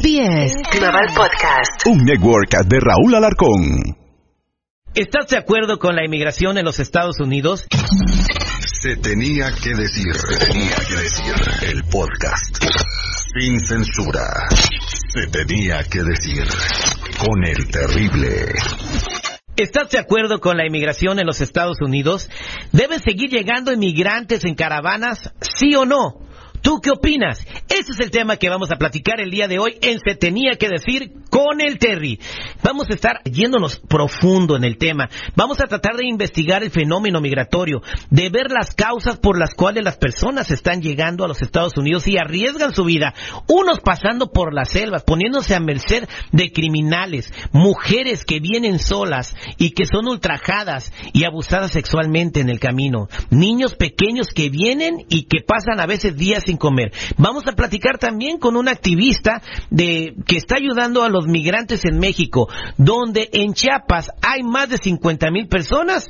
SBS Global Podcast. Un network de Raúl Alarcón. ¿Estás de acuerdo con la inmigración en los Estados Unidos? Se tenía que decir, se tenía que decir, el podcast. Sin censura. Se tenía que decir, con el terrible. ¿Estás de acuerdo con la inmigración en los Estados Unidos? ¿Deben seguir llegando inmigrantes en caravanas? ¿Sí o no? ¿Tú qué opinas? Ese es el tema que vamos a platicar el día de hoy en Se Tenía que Decir con el Terry. Vamos a estar yéndonos profundo en el tema. Vamos a tratar de investigar el fenómeno migratorio, de ver las causas por las cuales las personas están llegando a los Estados Unidos y arriesgan su vida. Unos pasando por las selvas, poniéndose a merced de criminales, mujeres que vienen solas y que son ultrajadas y abusadas sexualmente en el camino, niños pequeños que vienen y que pasan a veces días sin comer. Vamos a platicar también con un activista de que está ayudando a los migrantes en México, donde en Chiapas hay más de 50 mil personas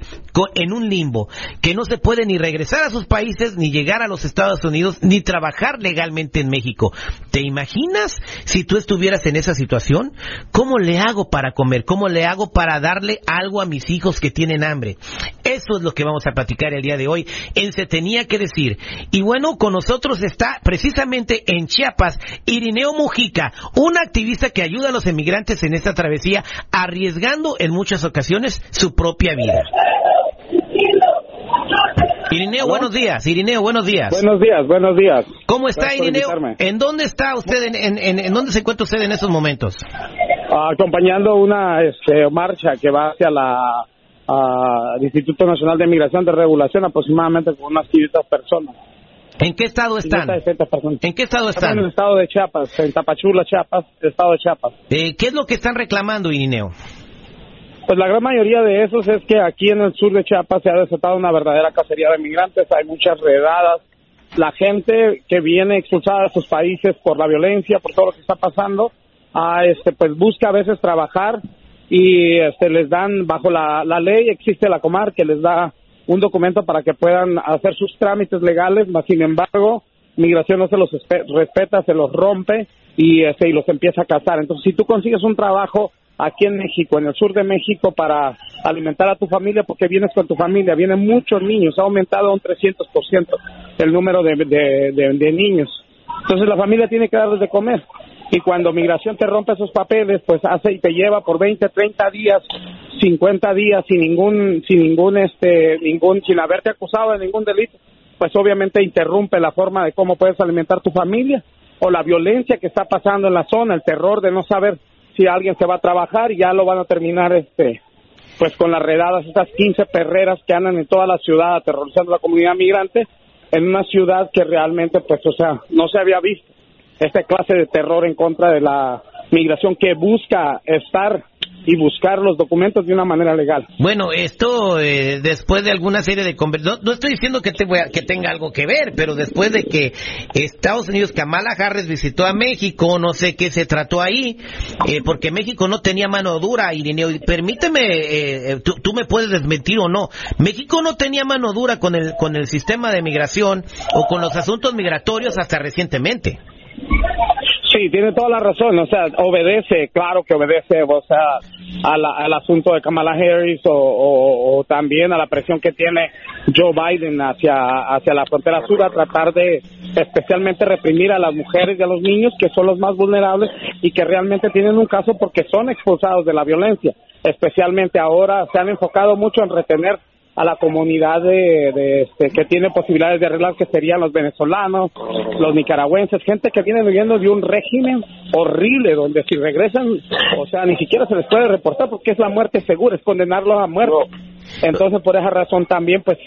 en un limbo, que no se puede ni regresar a sus países, ni llegar a los Estados Unidos, ni trabajar legalmente en México. ¿Te imaginas si tú estuvieras en esa situación? ¿Cómo le hago para comer? ¿Cómo le hago para darle algo a mis hijos que tienen hambre? Eso es lo que vamos a platicar el día de hoy en Se Tenía que Decir. Y bueno, con nosotros está precisamente en Chiapas Irineo Mujica, un activista que ayuda a los emigrantes en esta travesía, arriesgando en muchas ocasiones su propia vida. Irineo, buenos días. Irineo, buenos días. Buenos días, buenos días. ¿Cómo está Irineo? ¿En dónde está usted? En, en, dónde se encuentra usted en esos momentos? acompañando una este, marcha que va hacia la Instituto Nacional de Migración de Regulación, aproximadamente con unas 500 personas. ¿En qué estado están? ¿En qué estado están? En el estado de Chiapas, en Tapachula, Chiapas, estado de Chiapas. Eh, ¿Qué es lo que están reclamando, Irineo? Pues la gran mayoría de esos es que aquí en el sur de Chiapas se ha desatado una verdadera cacería de migrantes, hay muchas redadas, la gente que viene expulsada de sus países por la violencia, por todo lo que está pasando, a este pues busca a veces trabajar y este les dan bajo la, la ley existe la comar que les da un documento para que puedan hacer sus trámites legales, mas sin embargo, migración no se los respeta, se los rompe y, este, y los empieza a cazar. Entonces, si tú consigues un trabajo aquí en México, en el sur de México, para alimentar a tu familia, porque vienes con tu familia, vienen muchos niños, ha aumentado un 300% el número de, de niños. Entonces la familia tiene que darles de comer y cuando migración te rompe esos papeles, pues hace y te lleva por 20, 30 días, 50 días sin ningún sin ningún este ningún sin haberte acusado de ningún delito, pues obviamente interrumpe la forma de cómo puedes alimentar tu familia o la violencia que está pasando en la zona, el terror de no saber si alguien se va a trabajar y ya lo van a terminar este pues con las redadas estas 15 perreras que andan en toda la ciudad aterrorizando a la comunidad migrante en una ciudad que realmente pues o sea, no se había visto esta clase de terror en contra de la migración que busca estar y buscar los documentos de una manera legal. Bueno, esto eh, después de alguna serie de conversaciones, no, estoy diciendo que, te que tenga algo que ver, pero después de que Estados Unidos, Kamala Harris visitó a México, no sé qué se trató ahí, eh, porque México no tenía mano dura, Irineo, permíteme, eh, tú, tú, me puedes desmentir o no, México no tenía mano dura con el, con el sistema de migración o con los asuntos migratorios hasta recientemente. Sí, tiene toda la razón, o sea, obedece, claro que obedece, o sea, al asunto de Kamala Harris o, también a la presión que tiene Joe Biden hacia, hacia la frontera sur a tratar de especialmente reprimir a las mujeres y a los niños que son los más vulnerables y que realmente tienen un caso porque son expulsados de la violencia. Especialmente ahora se han enfocado mucho en retener a la comunidad de, este, que tiene posibilidades de arreglar, que serían los venezolanos, los nicaragüenses, gente que viene viviendo de un régimen horrible, donde si regresan, o sea, ni siquiera se les puede reportar porque es la muerte segura, es condenarlos a muerte. Entonces, por esa razón también, pues,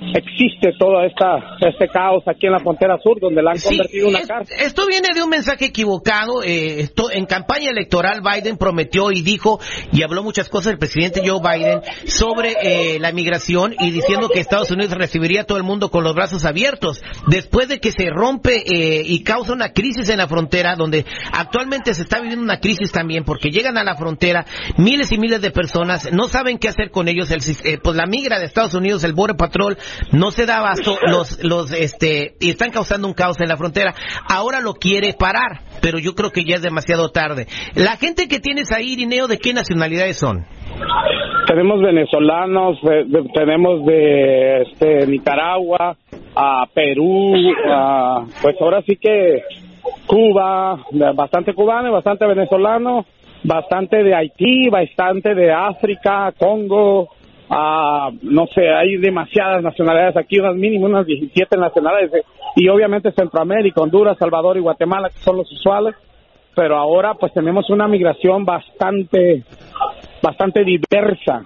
existe todo esta, este caos aquí en la frontera sur, donde la han convertido en una cárcel. Esto viene de un mensaje equivocado. Eh, esto, en campaña electoral, Biden prometió y dijo, y habló muchas cosas el presidente Joe Biden sobre eh, la migración y diciendo que Estados Unidos recibiría a todo el mundo con los brazos abiertos. Después de que se rompe eh, y causa una crisis en la frontera, donde actualmente se está viviendo una crisis también, porque llegan a la frontera miles y miles de personas, no saben qué hacer con ellos, el, pues la migra de Estados Unidos, el Border Patrol, no se da abasto, los, los, este, y están causando un caos en la frontera. Ahora lo quiere parar, pero yo creo que ya es demasiado tarde. La gente que tienes ahí, Irineo, ¿de qué nacionalidades son? Tenemos venezolanos, tenemos de este, Nicaragua, a Perú, pues ahora sí que Cuba, bastante cubano, bastante venezolano, bastante de Haití, bastante de África, Congo, no sé, hay demasiadas nacionalidades aquí, unas mínimo unas 17 nacionalidades, y obviamente Centroamérica, Honduras, Salvador y Guatemala, que son los usuales, pero ahora pues tenemos una migración bastante, bastante diversa.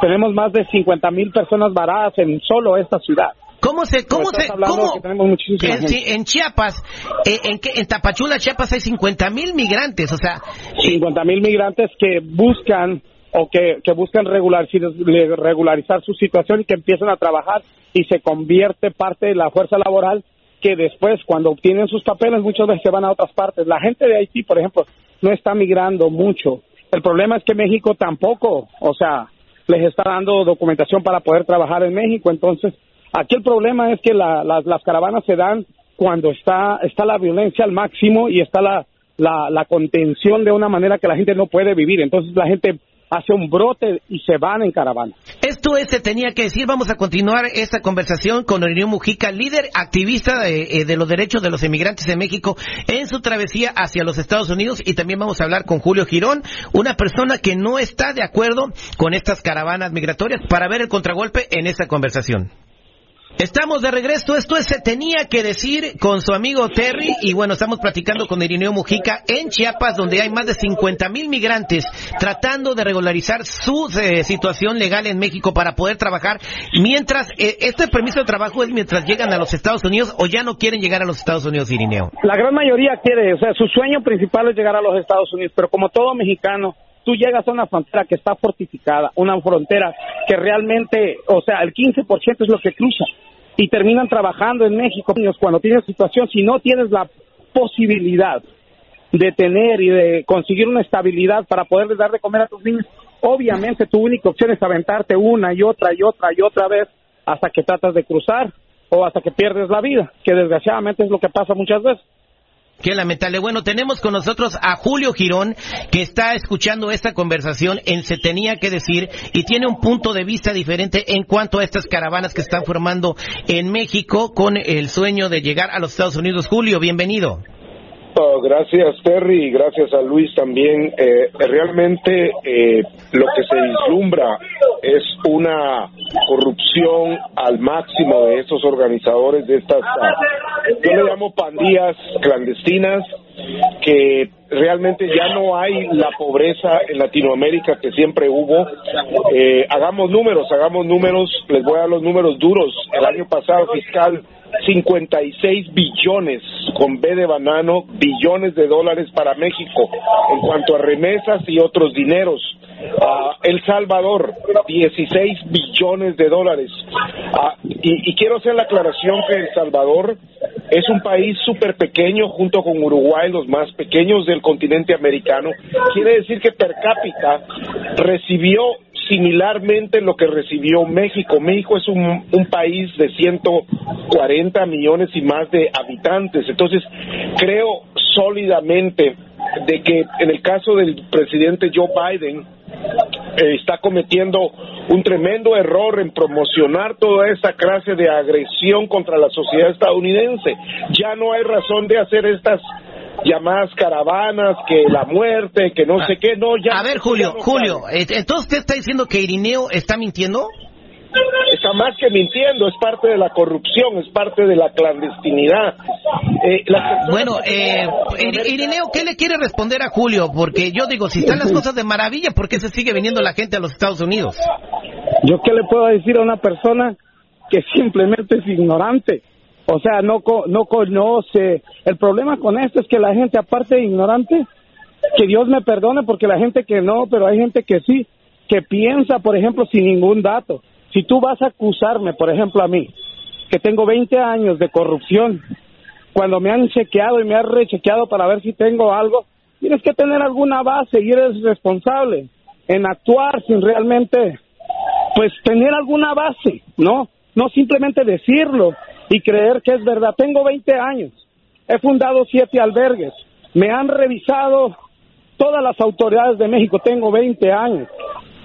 Tenemos más de 50 mil personas varadas en solo esta ciudad. ¿Cómo se, cómo se, cómo, en, en, Chiapas, eh, en, en Tapachula, Chiapas hay 50 mil migrantes, o sea... 50 mil migrantes que buscan o que, buscan regularizar, su situación y que empiezan a trabajar y se convierte parte de la fuerza laboral que después, cuando obtienen sus papeles, muchas veces se van a otras partes. La gente de Haití, por ejemplo, no está migrando mucho. El problema es que México tampoco, o sea, les está dando documentación para poder trabajar en México. Entonces, Aquí el problema es que las caravanas se dan cuando está, está la violencia al máximo y está la, la, contención de una manera que la gente no puede vivir. Entonces la gente hace un brote y se van en caravana. Esto es, se tenía que decir, vamos a continuar esta conversación con Orión Mujica, líder activista de, eh, de, los derechos de los inmigrantes en México en su travesía hacia los Estados Unidos y también vamos a hablar con Julio Girón, una persona que no está de acuerdo con estas caravanas migratorias para ver el contragolpe en esta conversación. Estamos de regreso, esto es Se Tenía que Decir con su amigo Terry y bueno, estamos platicando con Irineo Mujica en Chiapas donde hay más de 50 mil migrantes tratando de regularizar su eh, situación legal en México para poder trabajar mientras, eh, este permiso de trabajo es mientras llegan a los Estados Unidos o ya no quieren llegar a los Estados Unidos, Irineo. La gran mayoría quiere, o sea, su sueño principal es llegar a los Estados Unidos, pero como todo mexicano, tú llegas a una frontera que está fortificada, una frontera que realmente, o sea, el 15% es lo que cruza y terminan trabajando en México cuando tienes situación, si no tienes la posibilidad de tener y de conseguir una estabilidad para poder dar de comer a tus niños, obviamente tu única opción es aventarte una y otra y otra y otra vez hasta que tratas de cruzar o hasta que pierdes la vida, que desgraciadamente es lo que pasa muchas veces. Qué lamentable. Bueno, tenemos con nosotros a Julio Girón, que está escuchando esta conversación en Se Tenía que Decir y tiene un punto de vista diferente en cuanto a estas caravanas que están formando en México con el sueño de llegar a los Estados Unidos. Julio, bienvenido. Gracias Terry y gracias a Luis también. Eh, realmente eh, lo que se vislumbra es una corrupción al máximo de estos organizadores de estas, ah, yo le llamo pandillas clandestinas, que realmente ya no hay la pobreza en Latinoamérica que siempre hubo. Eh, hagamos números, hagamos números, les voy a dar los números duros. El año pasado fiscal 56 billones, con B de banano, billones de dólares para México en cuanto a remesas y otros dineros. Uh, El Salvador, 16 billones de dólares. Uh, y, y, quiero hacer la aclaración que El Salvador es un país súper pequeño junto con Uruguay, los más pequeños del continente americano. Quiere decir que per cápita recibió similarmente lo que recibió México. México es un, un país de 140 millones y más de habitantes. Entonces, creo sólidamente de que en el caso del presidente Joe Biden, eh, está cometiendo un tremendo error en promocionar toda esa clase de agresión contra la sociedad estadounidense. Ya no hay razón de hacer estas llamadas caravanas, que la muerte, que no sé qué, no, ya. A ver, Julio, Julio, eh, entonces usted está diciendo que Irineo está mintiendo? Está más que mintiendo, es parte de la corrupción, es parte de la clandestinidad. Eh, bueno, eh, Irineo, ¿qué le quiere responder a Julio? Porque yo digo, si están las cosas de maravilla, ¿por qué se sigue viniendo la gente a los Estados Unidos? ¿Yo qué le puedo decir a una persona que simplemente es ignorante? O sea, no, no conoce. El problema con esto es que la gente, aparte de ignorante, que Dios me perdone porque la gente que no, pero hay gente que sí, que piensa, por ejemplo, sin ningún dato. Si tú vas a acusarme, por ejemplo, a mí, que tengo 20 años de corrupción, cuando me han chequeado y me han rechequeado para ver si tengo algo, tienes que tener alguna base y eres responsable en actuar sin realmente, pues, tener alguna base, ¿no? no simplemente decirlo y creer que es verdad. Tengo 20 años, he fundado siete albergues, me han revisado todas las autoridades de México, tengo 20 años.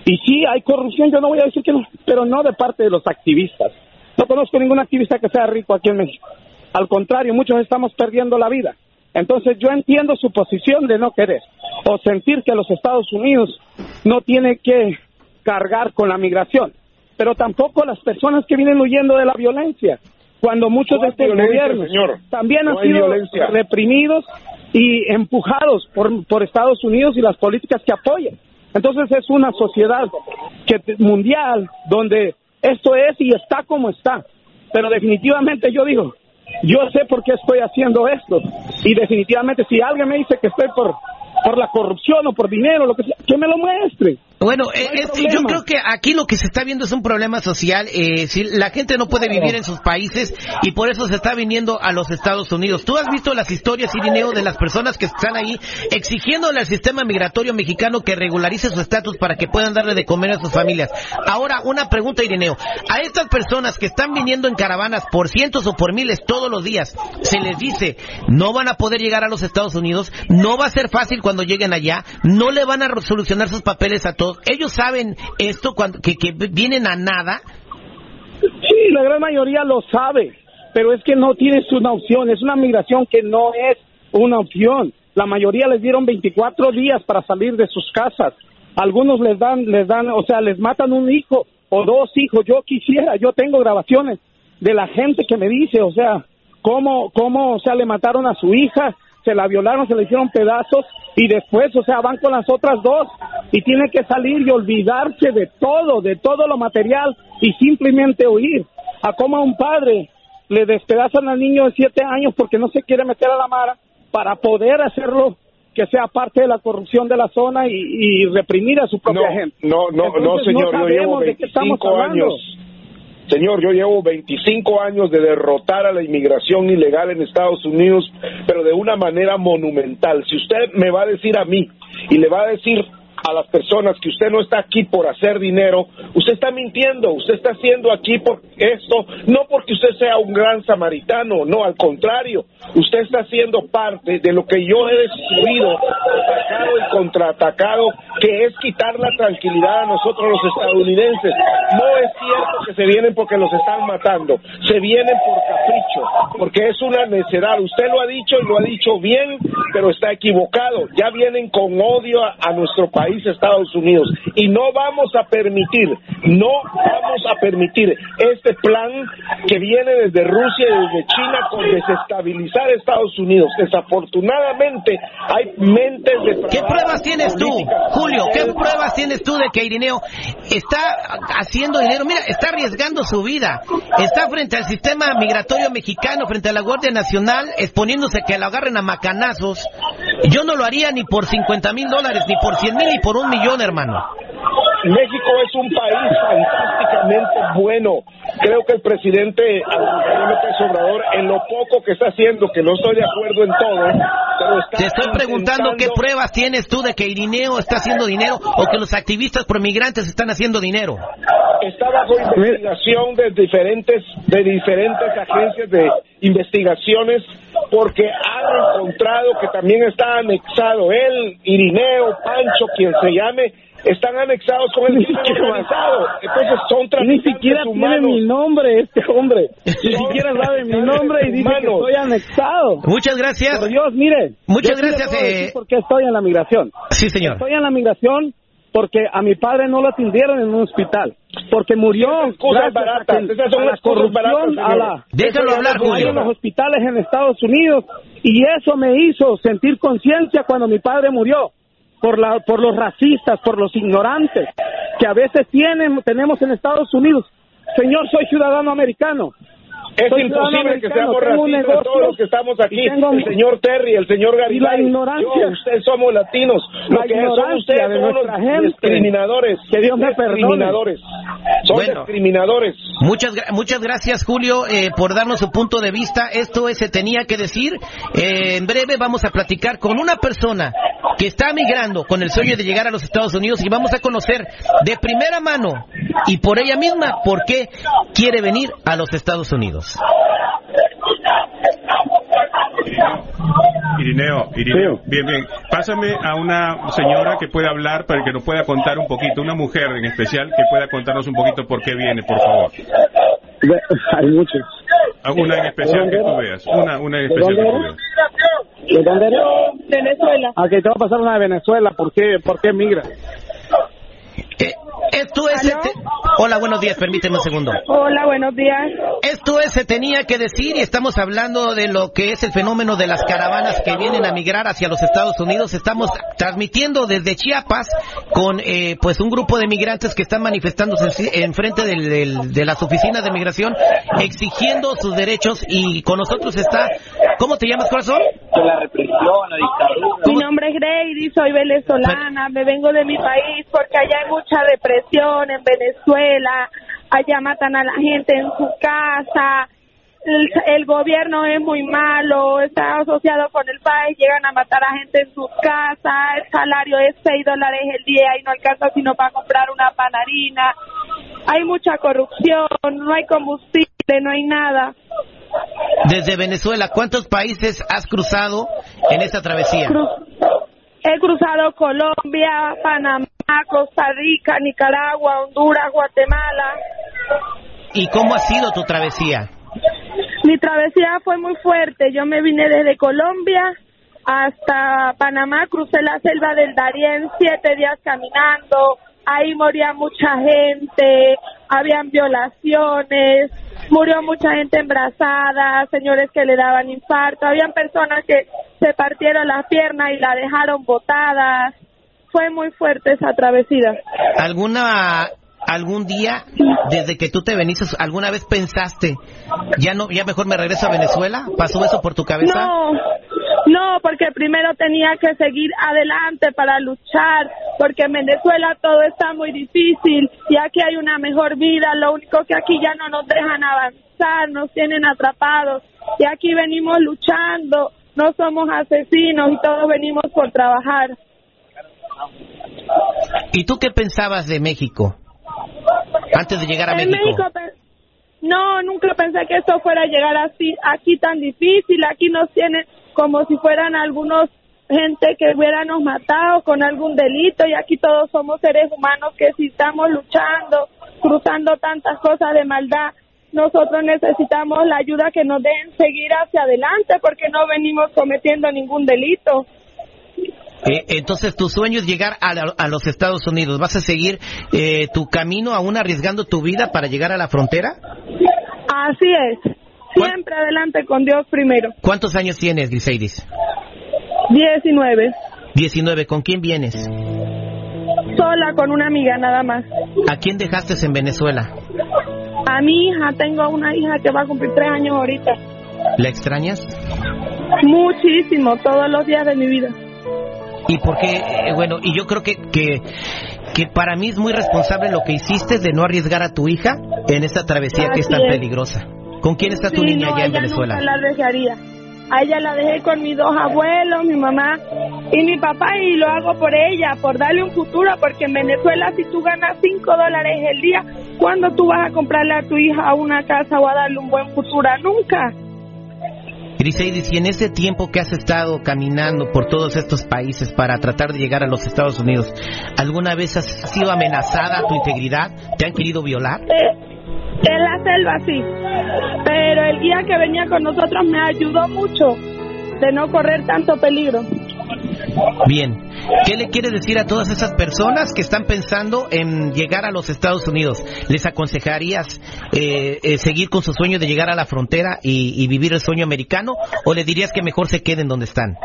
Y sí, hay corrupción, yo no voy a decir que no, pero no de parte de los activistas. No conozco ningún activista que sea rico aquí en México. Al contrario, muchos estamos perdiendo la vida. Entonces yo entiendo su posición de no querer o sentir que los Estados Unidos no tiene que cargar con la migración, pero tampoco las personas que vienen huyendo de la violencia, cuando muchos de estos gobiernos también han sido reprimidos y empujados por, por Estados Unidos y las políticas que apoyan. Entonces es una sociedad que, mundial donde esto es y está como está. Pero definitivamente yo digo, yo sé por qué estoy haciendo esto. Y definitivamente si alguien me dice que estoy por, por la corrupción o por dinero, lo que sea, que me lo muestre. Bueno, eh, yo creo que aquí lo que se está viendo es un problema social. Eh, si la gente no puede vivir en sus países y por eso se está viniendo a los Estados Unidos. Tú has visto las historias, Irineo, de las personas que están ahí exigiéndole al sistema migratorio mexicano que regularice su estatus para que puedan darle de comer a sus familias. Ahora, una pregunta, Irineo. A estas personas que están viniendo en caravanas por cientos o por miles todos los días, se les dice, no van a poder llegar a los Estados Unidos, no va a ser fácil cuando lleguen allá, no le van a solucionar sus papeles a todos ellos saben esto, cuando, que, que vienen a nada. Sí, la gran mayoría lo sabe, pero es que no tienes una opción, es una migración que no es una opción. La mayoría les dieron 24 días para salir de sus casas. Algunos les dan, les dan, o sea, les matan un hijo o dos hijos. Yo quisiera, yo tengo grabaciones de la gente que me dice, o sea, cómo, cómo, o sea, le mataron a su hija, se la violaron, se le hicieron pedazos y después, o sea, van con las otras dos y tiene que salir y olvidarse de todo, de todo lo material y simplemente huir. A como a un padre le despedazan al niño de siete años porque no se quiere meter a la mara para poder hacerlo que sea parte de la corrupción de la zona y, reprimir a su propia gente. No, no, no, señor, yo llevo 25 años Señor, yo llevo 25 años de derrotar a la inmigración ilegal en Estados Unidos, pero de una manera monumental. Si usted me va a decir a mí y le va a decir a las personas que usted no está aquí por hacer dinero, usted está mintiendo, usted está haciendo aquí por esto, no porque usted sea un gran samaritano, no, al contrario, usted está haciendo parte de lo que yo he destruido, atacado y contraatacado, que es quitar la tranquilidad a nosotros los estadounidenses. No es cierto que se vienen porque los están matando, se vienen por capricho, porque es una necedad. Usted lo ha dicho y lo ha dicho bien, pero está equivocado. Ya vienen con odio a nuestro país Estados Unidos. Y no vamos a permitir, no vamos a permitir este plan que viene desde Rusia y desde China con desestabilizar Estados Unidos. Desafortunadamente hay mentes de... ¿Qué pruebas tienes tú, Julio? ¿Qué pruebas tienes tú de que Irineo está haciendo dinero? Mira, está arriesgando su vida. Está frente al sistema migratorio mexicano, frente a la Guardia Nacional, exponiéndose que lo agarren a macanazos. Yo no lo haría ni por 50 mil dólares, ni por 100 mil, por un millón, hermano. México es un país fantásticamente bueno. Creo que el presidente López Obrador, en lo poco que está haciendo, que no estoy de acuerdo en todo, pero Te estoy preguntando qué pruebas tienes tú de que Irineo está haciendo dinero o que los activistas pro migrantes están haciendo dinero. Está bajo investigación de diferentes, de diferentes agencias de investigaciones porque han encontrado que también está anexado él, Irineo, Pancho, quien se llame, están anexados con el organizado. Entonces son Ni siquiera tiene mi nombre este hombre. Ni siquiera sabe mi nombre y dice que estoy anexado. Muchas gracias. Por Dios, mire. Muchas gracias. Eh... ¿Por qué estoy en la migración? Sí, señor. Estoy en la migración porque a mi padre no lo atendieron en un hospital, porque murió cosas baratas, esas son las corrupción a la Déjalo hablar, Julio. en los hospitales en Estados Unidos y eso me hizo sentir conciencia cuando mi padre murió por la por los racistas, por los ignorantes que a veces tienen tenemos en Estados Unidos. Señor, soy ciudadano americano. Es imposible que seamos racistas todos los que estamos aquí. el señor Terry, el señor Garibay, la ignorancia. ustedes somos latinos. Lo que son ustedes son los discriminadores. Que Dios me perdone. Son discriminadores. Muchas, muchas gracias, Julio, eh, por darnos su punto de vista. Esto es, se tenía que decir. Eh, en breve vamos a platicar con una persona que está migrando con el sueño de llegar a los Estados Unidos y vamos a conocer de primera mano y por ella misma por qué quiere venir a los Estados Unidos. Irineo, Irineo, bien, bien. Pásame a una señora que pueda hablar para que nos pueda contar un poquito, una mujer en especial que pueda contarnos un poquito por qué viene, por favor. Hay muchos. Una en especial que tú veas, una, una en especial que tú veas. ¿De dónde eres? Venezuela. Ok, te voy a pasar una de Venezuela. ¿Por qué, por qué migra? Esto es... ¿Aló? este- Hola, buenos días, permíteme un segundo. Hola, buenos días. Esto es Se Tenía que Decir y estamos hablando de lo que es el fenómeno de las caravanas que vienen a migrar hacia los Estados Unidos. Estamos transmitiendo desde Chiapas con eh, pues un grupo de migrantes que están manifestándose en frente del- del- de las oficinas de migración exigiendo sus derechos y con nosotros está... ¿Cómo te llamas, corazón? Mi nombre es Grady, soy venezolana, me vengo de mi país porque allá hay mucha represión en Venezuela, allá matan a la gente en su casa, el, el gobierno es muy malo, está asociado con el país, llegan a matar a gente en sus casas, el salario es 6 dólares el día y no alcanza sino para comprar una panarina, hay mucha corrupción, no hay combustible, no hay nada. Desde Venezuela, ¿cuántos países has cruzado en esta travesía? He cruzado Colombia, Panamá, Costa Rica, Nicaragua, Honduras, Guatemala. ¿Y cómo ha sido tu travesía? Mi travesía fue muy fuerte. Yo me vine desde Colombia hasta Panamá, crucé la selva del Darién siete días caminando. Ahí moría mucha gente, habían violaciones, murió mucha gente embarazada, señores que le daban infarto, habían personas que se partieron las piernas y la dejaron botadas. Fue muy fuerte esa travesía. ¿Alguna algún día desde que tú te veniste alguna vez pensaste ya no ya mejor me regreso a Venezuela? ¿Pasó eso por tu cabeza? No, no, porque primero tenía que seguir adelante para luchar, porque en Venezuela todo está muy difícil y aquí hay una mejor vida, lo único que aquí ya no nos dejan avanzar, nos tienen atrapados y aquí venimos luchando, no somos asesinos y todos venimos por trabajar. ¿Y tú qué pensabas de México antes de llegar a En México? No, nunca pensé que esto fuera a llegar así, aquí tan difícil, aquí nos tienen como si fueran algunos gente que hubiéramos matado con algún delito y aquí todos somos seres humanos que si estamos luchando, cruzando tantas cosas de maldad, nosotros necesitamos la ayuda que nos den seguir hacia adelante porque no venimos cometiendo ningún delito. Eh, entonces tu sueño es llegar a, la- a los Estados Unidos. ¿Vas a seguir eh, tu camino aún arriesgando tu vida para llegar a la frontera? Así es, siempre adelante con Dios primero. ¿Cuántos años tienes, Griseidis? 19, 19. ¿Con quién vienes? sola con una amiga nada más. ¿A quién dejaste en Venezuela? A mi hija, tengo una hija que va a cumplir tres años ahorita. ¿La extrañas? Muchísimo, todos los días de mi vida. Y porque, eh, bueno, y yo creo que, que, que para mí es muy responsable lo que hiciste de no arriesgar a tu hija en esta travesía que es tan es. peligrosa. ¿Con quién está tu Sí, niña no, allá en Venezuela? Nunca la dejaría. A ella la dejé con mis dos abuelos, mi mamá y mi papá y lo hago por ella, por darle un futuro, porque en Venezuela si tú ganas cinco dólares el día, ¿cuándo tú vas a comprarle a tu hija una casa o a darle un buen futuro? Nunca. Griseidis, y en ese tiempo que has estado caminando por todos estos países para tratar de llegar a los Estados Unidos, ¿alguna vez has sido amenazada tu integridad? ¿Te han querido violar? Eh, en la selva sí, pero el guía que venía con nosotros me ayudó mucho de no correr tanto peligro. Bien. ¿Qué le quieres decir a todas esas personas que están pensando en llegar a los Estados Unidos? ¿Les aconsejarías eh, eh, seguir con su sueño de llegar a la frontera y, y vivir el sueño americano? ¿O le dirías que mejor se queden donde están?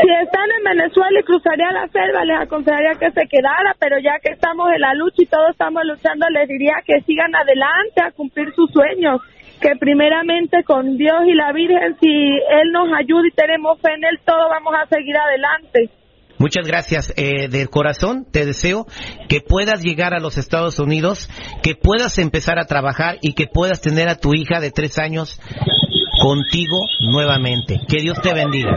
Si están en Venezuela y cruzaría la selva, les aconsejaría que se quedara, pero ya que estamos en la lucha y todos estamos luchando, les diría que sigan adelante a cumplir sus sueños, que primeramente con Dios y la Virgen, si Él nos ayuda y tenemos fe en Él, todos vamos a seguir adelante. Muchas gracias. Eh, del corazón te deseo que puedas llegar a los Estados Unidos, que puedas empezar a trabajar y que puedas tener a tu hija de tres años contigo nuevamente. Que Dios te bendiga.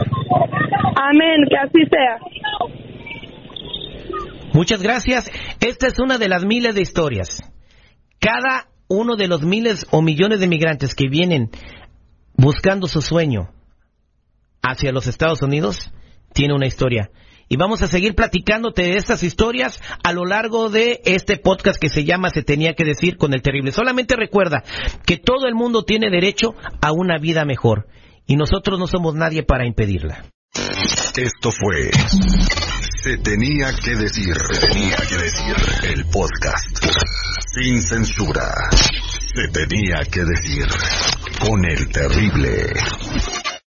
Amén, que así sea. Muchas gracias. Esta es una de las miles de historias. Cada uno de los miles o millones de migrantes que vienen buscando su sueño hacia los Estados Unidos tiene una historia. Y vamos a seguir platicándote de estas historias a lo largo de este podcast que se llama Se tenía que decir con el terrible. Solamente recuerda que todo el mundo tiene derecho a una vida mejor y nosotros no somos nadie para impedirla. Esto fue Se tenía que decir, tenía que decir el podcast sin censura. Se tenía que decir con el terrible.